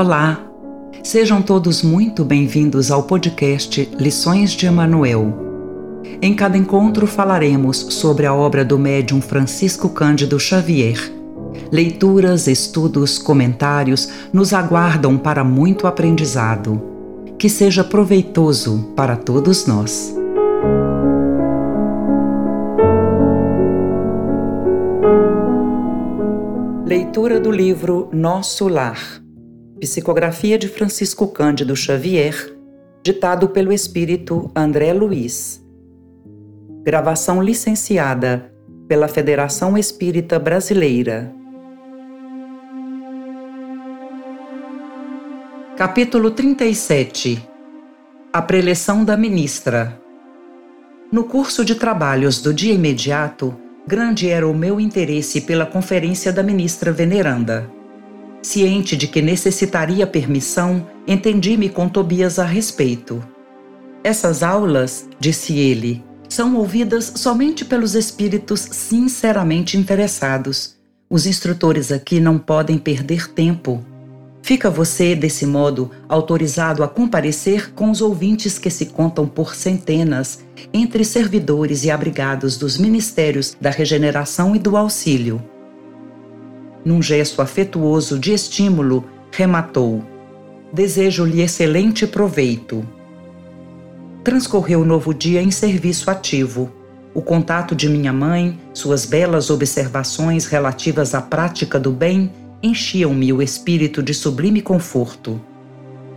Olá! Sejam todos muito bem-vindos ao podcast Lições de Emanuel. Em cada encontro falaremos sobre a obra do médium Francisco Cândido Xavier. Leituras, estudos, comentários nos aguardam para muito aprendizado. Que seja proveitoso para todos nós. Leitura do livro Nosso Lar Psicografia de Francisco Cândido Xavier, ditado pelo espírito André Luiz. Gravação licenciada pela Federação Espírita Brasileira. Capítulo 37 A preleção da ministra. No curso de trabalhos do dia imediato, grande era o meu interesse pela conferência da ministra veneranda. Ciente de que necessitaria permissão, entendi-me com Tobias a respeito. Essas aulas, disse ele, são ouvidas somente pelos espíritos sinceramente interessados. Os instrutores aqui não podem perder tempo. Fica você, desse modo, autorizado a comparecer com os ouvintes que se contam por centenas, entre servidores e abrigados dos ministérios da regeneração e do auxílio num gesto afetuoso de estímulo, rematou: Desejo-lhe excelente proveito. Transcorreu o novo dia em serviço ativo. O contato de minha mãe, suas belas observações relativas à prática do bem, enchiam-me o espírito de sublime conforto.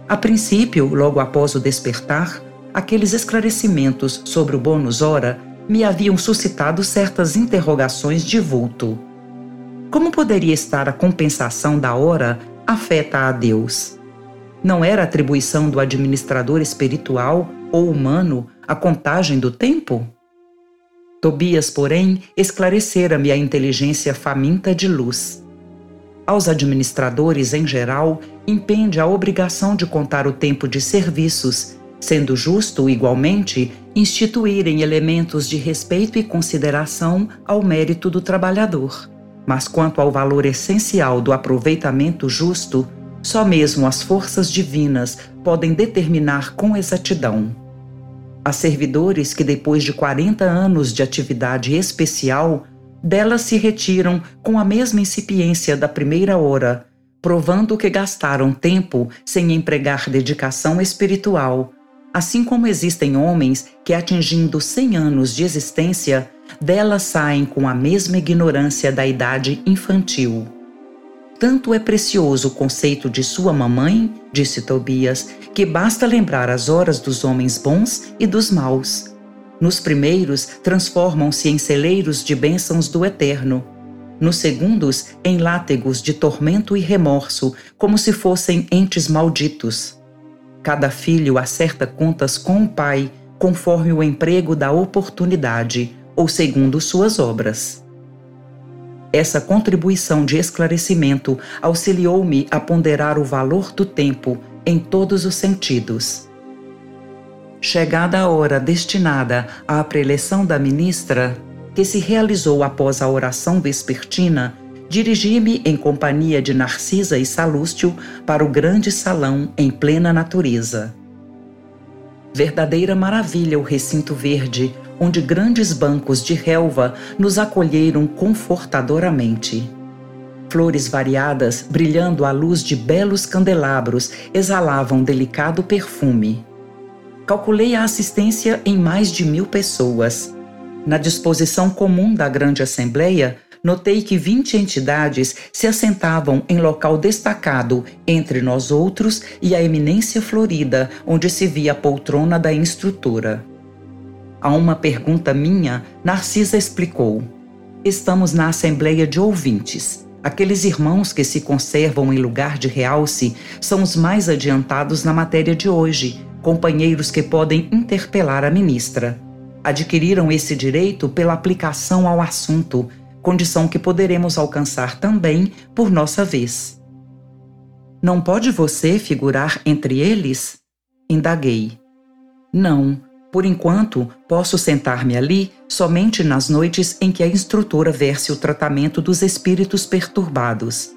A princípio, logo após o despertar, aqueles esclarecimentos sobre o bônus hora me haviam suscitado certas interrogações de vulto. Como poderia estar a compensação da hora afeta a Deus? Não era atribuição do administrador espiritual ou humano a contagem do tempo? Tobias, porém, esclarecera-me a inteligência faminta de luz. Aos administradores, em geral, impende a obrigação de contar o tempo de serviços, sendo justo, igualmente, instituírem elementos de respeito e consideração ao mérito do trabalhador. Mas quanto ao valor essencial do aproveitamento justo, só mesmo as forças divinas podem determinar com exatidão. Há servidores que, depois de 40 anos de atividade especial, delas se retiram com a mesma incipiência da primeira hora, provando que gastaram tempo sem empregar dedicação espiritual, assim como existem homens que, atingindo 100 anos de existência, delas saem com a mesma ignorância da idade infantil. Tanto é precioso o conceito de sua mamãe, disse Tobias, que basta lembrar as horas dos homens bons e dos maus. Nos primeiros, transformam-se em celeiros de bênçãos do eterno. Nos segundos, em látegos de tormento e remorso, como se fossem entes malditos. Cada filho acerta contas com o pai, conforme o emprego da oportunidade ou segundo suas obras. Essa contribuição de esclarecimento auxiliou-me a ponderar o valor do tempo em todos os sentidos. Chegada a hora destinada à preleção da ministra, que se realizou após a oração vespertina, dirigi-me em companhia de Narcisa e Salústio para o grande salão em plena natureza. Verdadeira maravilha o recinto verde, onde grandes bancos de relva nos acolheram confortadoramente. Flores variadas, brilhando à luz de belos candelabros, exalavam delicado perfume. Calculei a assistência em mais de mil pessoas. Na disposição comum da grande assembleia, notei que 20 entidades se assentavam em local destacado entre nós outros e a eminência florida, onde se via a poltrona da instrutora. A uma pergunta minha, Narcisa explicou: Estamos na Assembleia de Ouvintes. Aqueles irmãos que se conservam em lugar de realce são os mais adiantados na matéria de hoje, companheiros que podem interpelar a ministra. Adquiriram esse direito pela aplicação ao assunto, condição que poderemos alcançar também por nossa vez. Não pode você figurar entre eles? Indaguei. Não, por enquanto, posso sentar-me ali somente nas noites em que a instrutora verse o tratamento dos espíritos perturbados.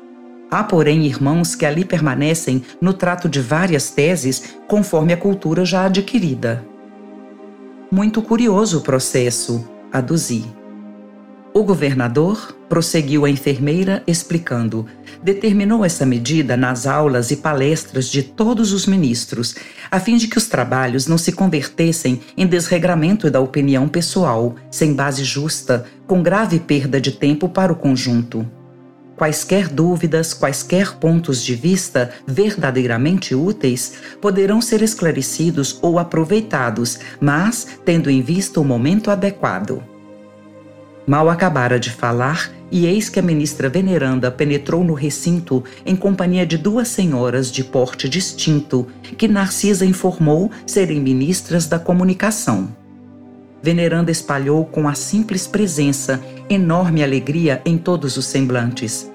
Há, porém, irmãos que ali permanecem no trato de várias teses, conforme a cultura já adquirida. Muito curioso o processo, aduzi. O governador, prosseguiu a enfermeira explicando, determinou essa medida nas aulas e palestras de todos os ministros, a fim de que os trabalhos não se convertessem em desregramento da opinião pessoal, sem base justa, com grave perda de tempo para o conjunto. Quaisquer dúvidas, quaisquer pontos de vista verdadeiramente úteis poderão ser esclarecidos ou aproveitados, mas tendo em vista o momento adequado. Mal acabara de falar, e eis que a ministra veneranda penetrou no recinto em companhia de duas senhoras de porte distinto, que Narcisa informou serem ministras da comunicação. Veneranda espalhou com a simples presença enorme alegria em todos os semblantes.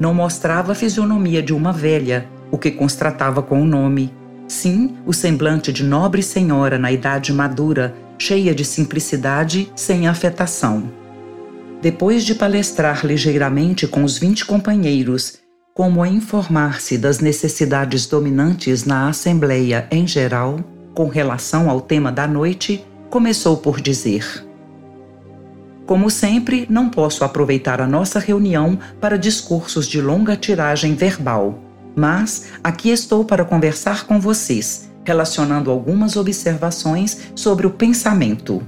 Não mostrava a fisionomia de uma velha, o que constratava com o nome. Sim, o semblante de nobre senhora na idade madura, cheia de simplicidade, sem afetação. Depois de palestrar ligeiramente com os vinte companheiros, como a informar-se das necessidades dominantes na Assembleia em geral, com relação ao tema da noite, começou por dizer: Como sempre, não posso aproveitar a nossa reunião para discursos de longa tiragem verbal, mas aqui estou para conversar com vocês, relacionando algumas observações sobre o pensamento.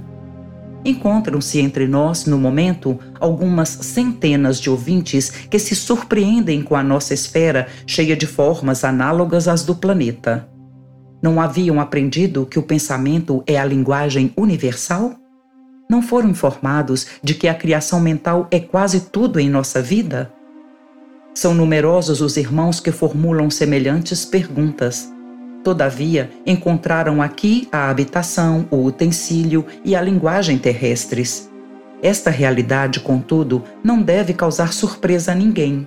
Encontram-se entre nós, no momento, algumas centenas de ouvintes que se surpreendem com a nossa esfera cheia de formas análogas às do planeta. Não haviam aprendido que o pensamento é a linguagem universal? Não foram informados de que a criação mental é quase tudo em nossa vida? São numerosos os irmãos que formulam semelhantes perguntas Todavia, encontraram aqui a habitação, o utensílio e a linguagem terrestres. Esta realidade, contudo, não deve causar surpresa a ninguém.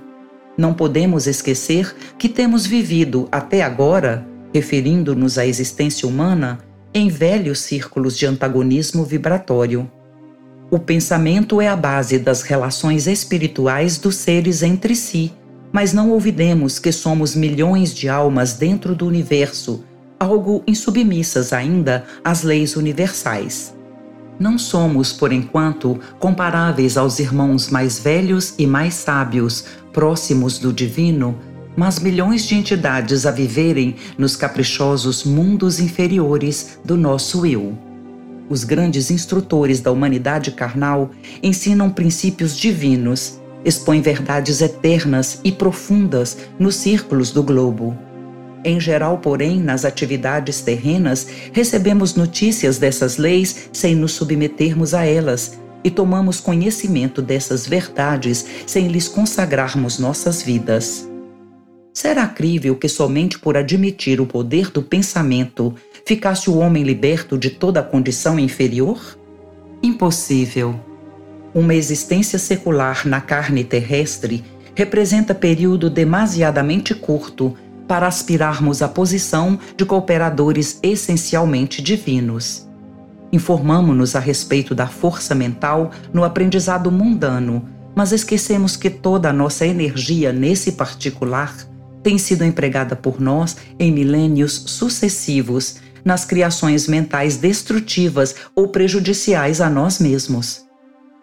Não podemos esquecer que temos vivido até agora, referindo-nos à existência humana, em velhos círculos de antagonismo vibratório. O pensamento é a base das relações espirituais dos seres entre si mas não ouvidemos que somos milhões de almas dentro do universo, algo insubmissas ainda às leis universais. Não somos, por enquanto, comparáveis aos irmãos mais velhos e mais sábios, próximos do divino, mas milhões de entidades a viverem nos caprichosos mundos inferiores do nosso eu. Os grandes instrutores da humanidade carnal ensinam princípios divinos expõe verdades eternas e profundas nos círculos do globo. Em geral, porém, nas atividades terrenas, recebemos notícias dessas leis sem nos submetermos a elas e tomamos conhecimento dessas verdades sem lhes consagrarmos nossas vidas. Será crível que somente por admitir o poder do pensamento ficasse o homem liberto de toda a condição inferior? Impossível. Uma existência secular na carne terrestre representa período demasiadamente curto para aspirarmos à posição de cooperadores essencialmente divinos. Informamos-nos a respeito da força mental no aprendizado mundano, mas esquecemos que toda a nossa energia nesse particular tem sido empregada por nós em milênios sucessivos nas criações mentais destrutivas ou prejudiciais a nós mesmos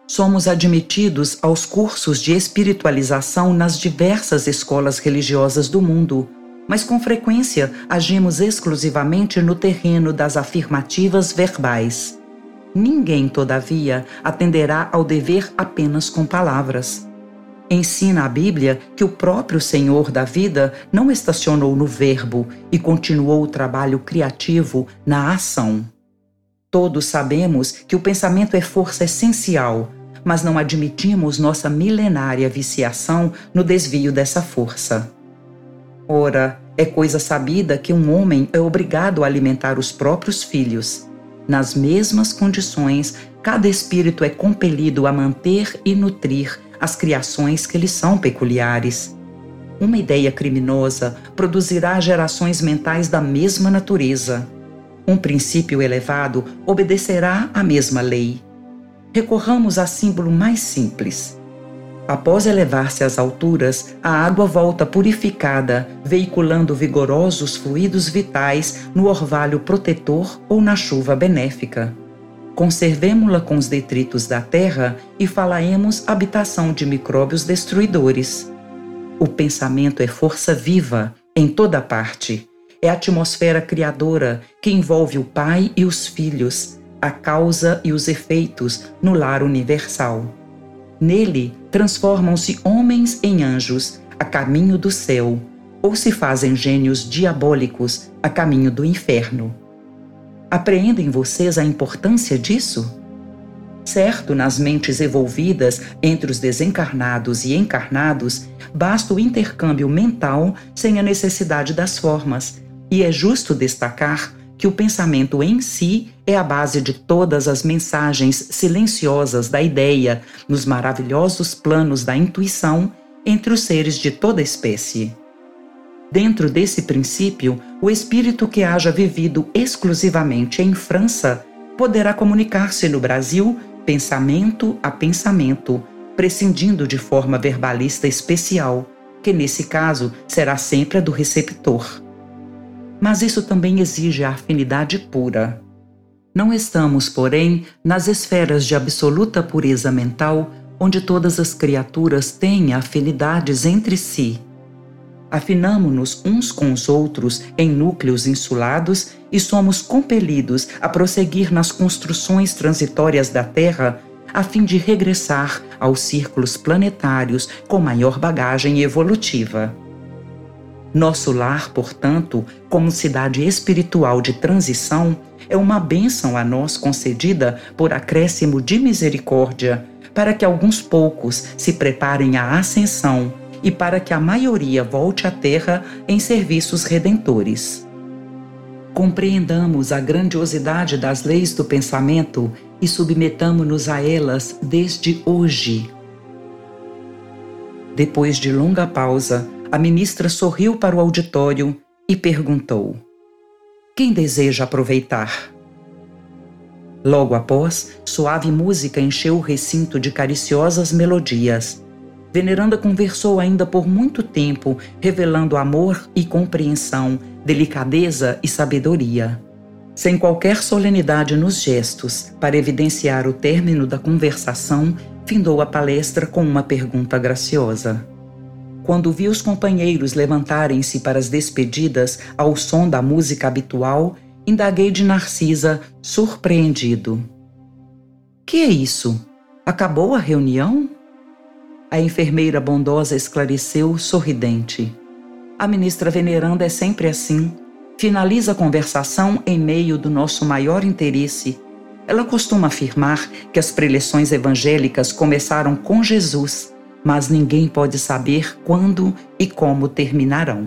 somos admitidos aos cursos de espiritualização nas diversas escolas religiosas do mundo, mas com frequência agimos exclusivamente no terreno das afirmativas verbais. Ninguém, todavia, atenderá ao dever apenas com palavras. Ensina a Bíblia que o próprio Senhor da vida não estacionou no verbo e continuou o trabalho criativo na ação. Todos sabemos que o pensamento é força essencial mas não admitimos nossa milenária viciação no desvio dessa força. Ora, é coisa sabida que um homem é obrigado a alimentar os próprios filhos. Nas mesmas condições, cada espírito é compelido a manter e nutrir as criações que lhe são peculiares. Uma ideia criminosa produzirá gerações mentais da mesma natureza. Um princípio elevado obedecerá à mesma lei recorramos a símbolo mais simples. Após elevar-se às alturas, a água volta purificada, veiculando vigorosos fluidos vitais no orvalho protetor ou na chuva benéfica. Conservemo-la com os detritos da terra e falaemos habitação de micróbios destruidores. O pensamento é força viva em toda parte. É a atmosfera criadora que envolve o Pai e os filhos, a causa e os efeitos no lar universal. Nele transformam-se homens em anjos a caminho do céu, ou se fazem gênios diabólicos a caminho do inferno. Apreendem vocês a importância disso? Certo, nas mentes evolvidas entre os desencarnados e encarnados, basta o intercâmbio mental sem a necessidade das formas, e é justo destacar que o pensamento em si é a base de todas as mensagens silenciosas da ideia nos maravilhosos planos da intuição entre os seres de toda espécie. Dentro desse princípio, o espírito que haja vivido exclusivamente em França poderá comunicar-se no Brasil pensamento a pensamento, prescindindo de forma verbalista especial, que nesse caso será sempre a do receptor mas isso também exige a afinidade pura. Não estamos, porém, nas esferas de absoluta pureza mental, onde todas as criaturas têm afinidades entre si. Afinamo-nos uns com os outros em núcleos insulados e somos compelidos a prosseguir nas construções transitórias da Terra a fim de regressar aos círculos planetários com maior bagagem evolutiva. Nosso lar, portanto, como cidade espiritual de transição, é uma bênção a nós concedida por acréscimo de misericórdia, para que alguns poucos se preparem à ascensão e para que a maioria volte à terra em serviços redentores. Compreendamos a grandiosidade das leis do pensamento e submetamo-nos a elas desde hoje. Depois de longa pausa, a ministra sorriu para o auditório e perguntou: Quem deseja aproveitar? Logo após, suave música encheu o recinto de cariciosas melodias. Veneranda conversou ainda por muito tempo, revelando amor e compreensão, delicadeza e sabedoria. Sem qualquer solenidade nos gestos, para evidenciar o término da conversação, findou a palestra com uma pergunta graciosa. Quando vi os companheiros levantarem-se para as despedidas ao som da música habitual, indaguei de Narcisa, surpreendido. Que é isso? Acabou a reunião? A enfermeira bondosa esclareceu, sorridente. A ministra veneranda é sempre assim. Finaliza a conversação em meio do nosso maior interesse. Ela costuma afirmar que as preleções evangélicas começaram com Jesus mas ninguém pode saber quando e como terminarão.